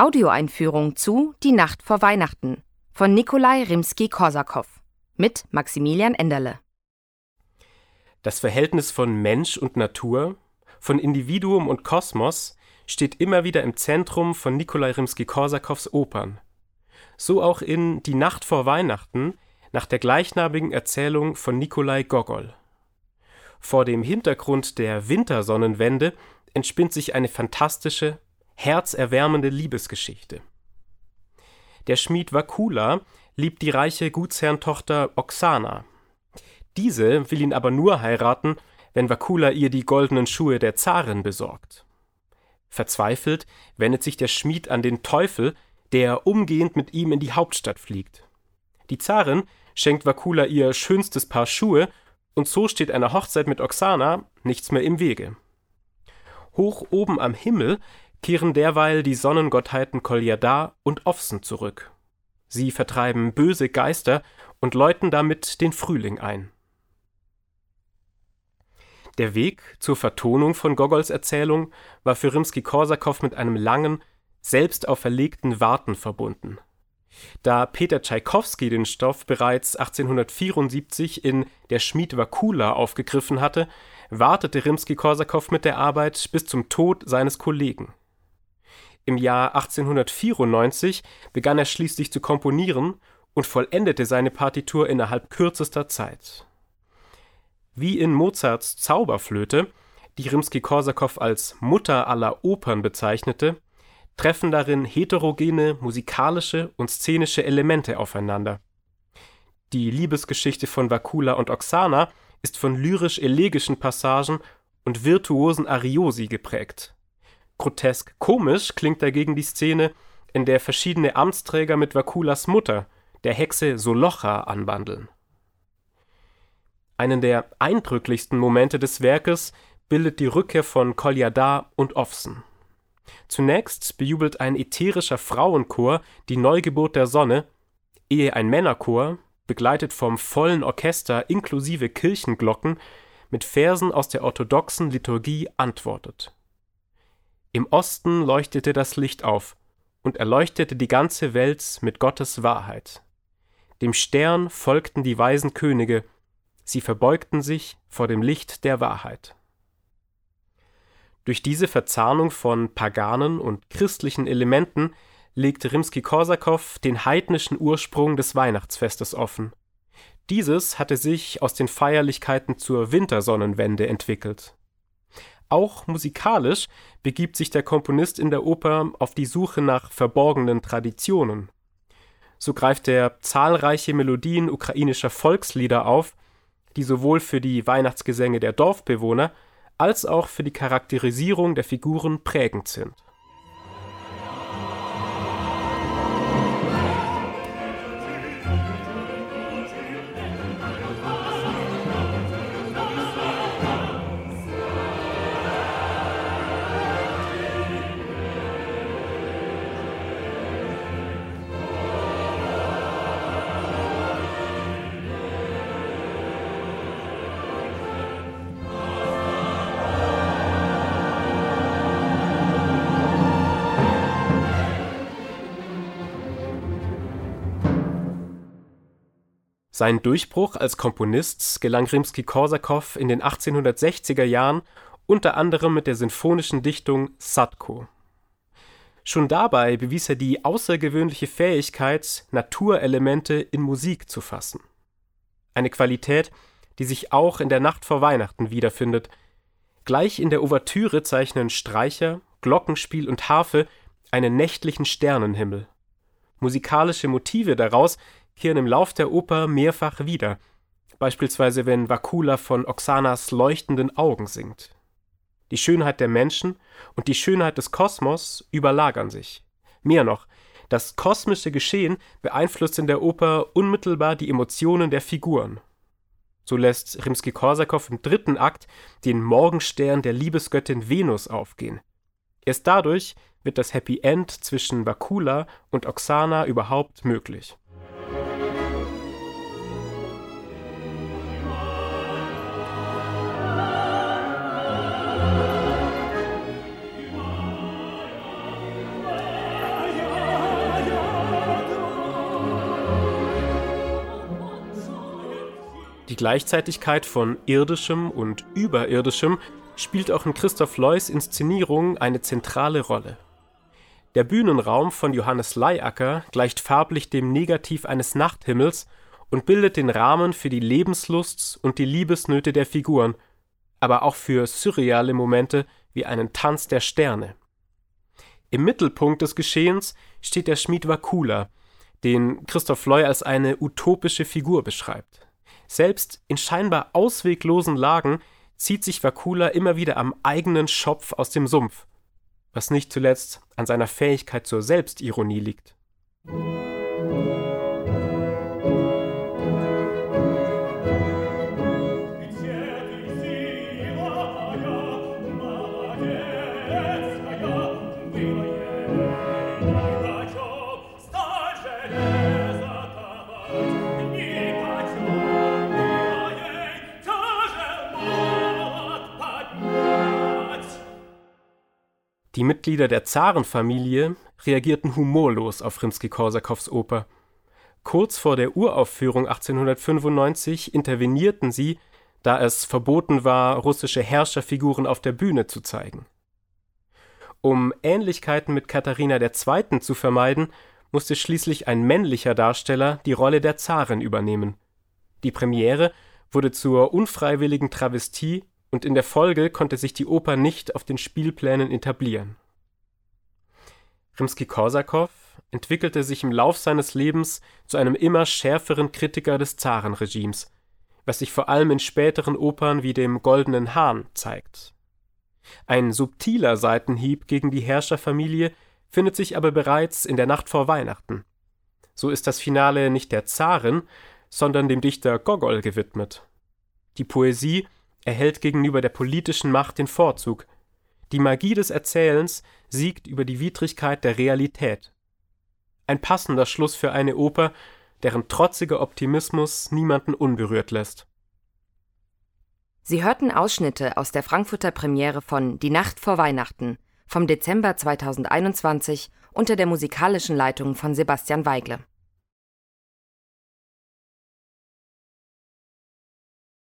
Audioeinführung zu Die Nacht vor Weihnachten von Nikolai Rimski-Korsakow mit Maximilian Enderle. Das Verhältnis von Mensch und Natur, von Individuum und Kosmos steht immer wieder im Zentrum von Nikolai Rimski-Korsakows Opern. So auch in Die Nacht vor Weihnachten nach der gleichnamigen Erzählung von Nikolai Gogol. Vor dem Hintergrund der Wintersonnenwende entspinnt sich eine fantastische, herzerwärmende Liebesgeschichte. Der Schmied Wakula liebt die reiche Gutsherrentochter Oksana. Diese will ihn aber nur heiraten, wenn Wakula ihr die goldenen Schuhe der Zarin besorgt. Verzweifelt wendet sich der Schmied an den Teufel, der umgehend mit ihm in die Hauptstadt fliegt. Die Zarin schenkt Wakula ihr schönstes Paar Schuhe, und so steht einer Hochzeit mit Oksana nichts mehr im Wege. Hoch oben am Himmel kehren derweil die Sonnengottheiten Kolyada und Ofsen zurück. Sie vertreiben böse Geister und läuten damit den Frühling ein. Der Weg zur Vertonung von Gogols Erzählung war für Rimski-Korsakow mit einem langen, selbst auferlegten Warten verbunden. Da Peter Tschaikowski den Stoff bereits 1874 in Der Schmied Wakula aufgegriffen hatte, wartete Rimski-Korsakow mit der Arbeit bis zum Tod seines Kollegen. Im Jahr 1894 begann er schließlich zu komponieren und vollendete seine Partitur innerhalb kürzester Zeit. Wie in Mozarts Zauberflöte, die Rimski-Korsakow als Mutter aller Opern bezeichnete, treffen darin heterogene musikalische und szenische Elemente aufeinander. Die Liebesgeschichte von Wakula und Oksana ist von lyrisch-elegischen Passagen und virtuosen Ariosi geprägt. Grotesk komisch klingt dagegen die Szene, in der verschiedene Amtsträger mit Wakulas Mutter, der Hexe Solocha, anwandeln. Einen der eindrücklichsten Momente des Werkes bildet die Rückkehr von Kolyada und Ofsen. Zunächst bejubelt ein ätherischer Frauenchor die Neugeburt der Sonne, ehe ein Männerchor, begleitet vom vollen Orchester inklusive Kirchenglocken, mit Versen aus der orthodoxen Liturgie antwortet im Osten leuchtete das Licht auf und erleuchtete die ganze Welt mit Gottes Wahrheit. Dem Stern folgten die weisen Könige, sie verbeugten sich vor dem Licht der Wahrheit. Durch diese Verzahnung von paganen und christlichen Elementen legt Rimski-Korsakow den heidnischen Ursprung des Weihnachtsfestes offen. Dieses hatte sich aus den Feierlichkeiten zur Wintersonnenwende entwickelt. Auch musikalisch begibt sich der Komponist in der Oper auf die Suche nach verborgenen Traditionen. So greift er zahlreiche Melodien ukrainischer Volkslieder auf, die sowohl für die Weihnachtsgesänge der Dorfbewohner als auch für die Charakterisierung der Figuren prägend sind Sein Durchbruch als Komponist gelang Rimski-Korsakow in den 1860er Jahren unter anderem mit der sinfonischen Dichtung Sadko. Schon dabei bewies er die außergewöhnliche Fähigkeit, Naturelemente in Musik zu fassen. Eine Qualität, die sich auch in der Nacht vor Weihnachten wiederfindet. Gleich in der Ouvertüre zeichnen Streicher, Glockenspiel und Harfe einen nächtlichen Sternenhimmel. Musikalische Motive daraus kehren im Lauf der Oper mehrfach wieder, beispielsweise wenn Wakula von Oksanas leuchtenden Augen singt. Die Schönheit der Menschen und die Schönheit des Kosmos überlagern sich. Mehr noch, das kosmische Geschehen beeinflusst in der Oper unmittelbar die Emotionen der Figuren. So lässt Rimski-Korsakow im dritten Akt den Morgenstern der Liebesgöttin Venus aufgehen. Erst dadurch wird das Happy End zwischen Bakula und Oksana überhaupt möglich. Die Gleichzeitigkeit von irdischem und überirdischem spielt auch in Christoph Loys Inszenierung eine zentrale Rolle. Der Bühnenraum von Johannes Leiacker gleicht farblich dem Negativ eines Nachthimmels und bildet den Rahmen für die Lebenslust und die Liebesnöte der Figuren, aber auch für surreale Momente wie einen Tanz der Sterne. Im Mittelpunkt des Geschehens steht der Schmied Wakula, den Christoph Loy als eine utopische Figur beschreibt. Selbst in scheinbar ausweglosen Lagen zieht sich Wakula immer wieder am eigenen Schopf aus dem Sumpf was nicht zuletzt an seiner Fähigkeit zur Selbstironie liegt. Die Mitglieder der Zarenfamilie reagierten humorlos auf Rimski-Korsakows Oper. Kurz vor der Uraufführung 1895 intervenierten sie, da es verboten war, russische Herrscherfiguren auf der Bühne zu zeigen. Um Ähnlichkeiten mit Katharina II. zu vermeiden, musste schließlich ein männlicher Darsteller die Rolle der Zarin übernehmen. Die Premiere wurde zur unfreiwilligen Travestie und in der Folge konnte sich die Oper nicht auf den Spielplänen etablieren. Rimski-Korsakow entwickelte sich im Lauf seines Lebens zu einem immer schärferen Kritiker des Zarenregimes, was sich vor allem in späteren Opern wie dem Goldenen Hahn zeigt. Ein subtiler Seitenhieb gegen die Herrscherfamilie findet sich aber bereits in der Nacht vor Weihnachten. So ist das Finale nicht der Zarin, sondern dem Dichter Gogol gewidmet. Die Poesie erhält gegenüber der politischen Macht den Vorzug. Die Magie des Erzählens siegt über die Widrigkeit der Realität. Ein passender Schluss für eine Oper, deren trotziger Optimismus niemanden unberührt lässt. Sie hörten Ausschnitte aus der Frankfurter Premiere von Die Nacht vor Weihnachten vom Dezember 2021 unter der musikalischen Leitung von Sebastian Weigle.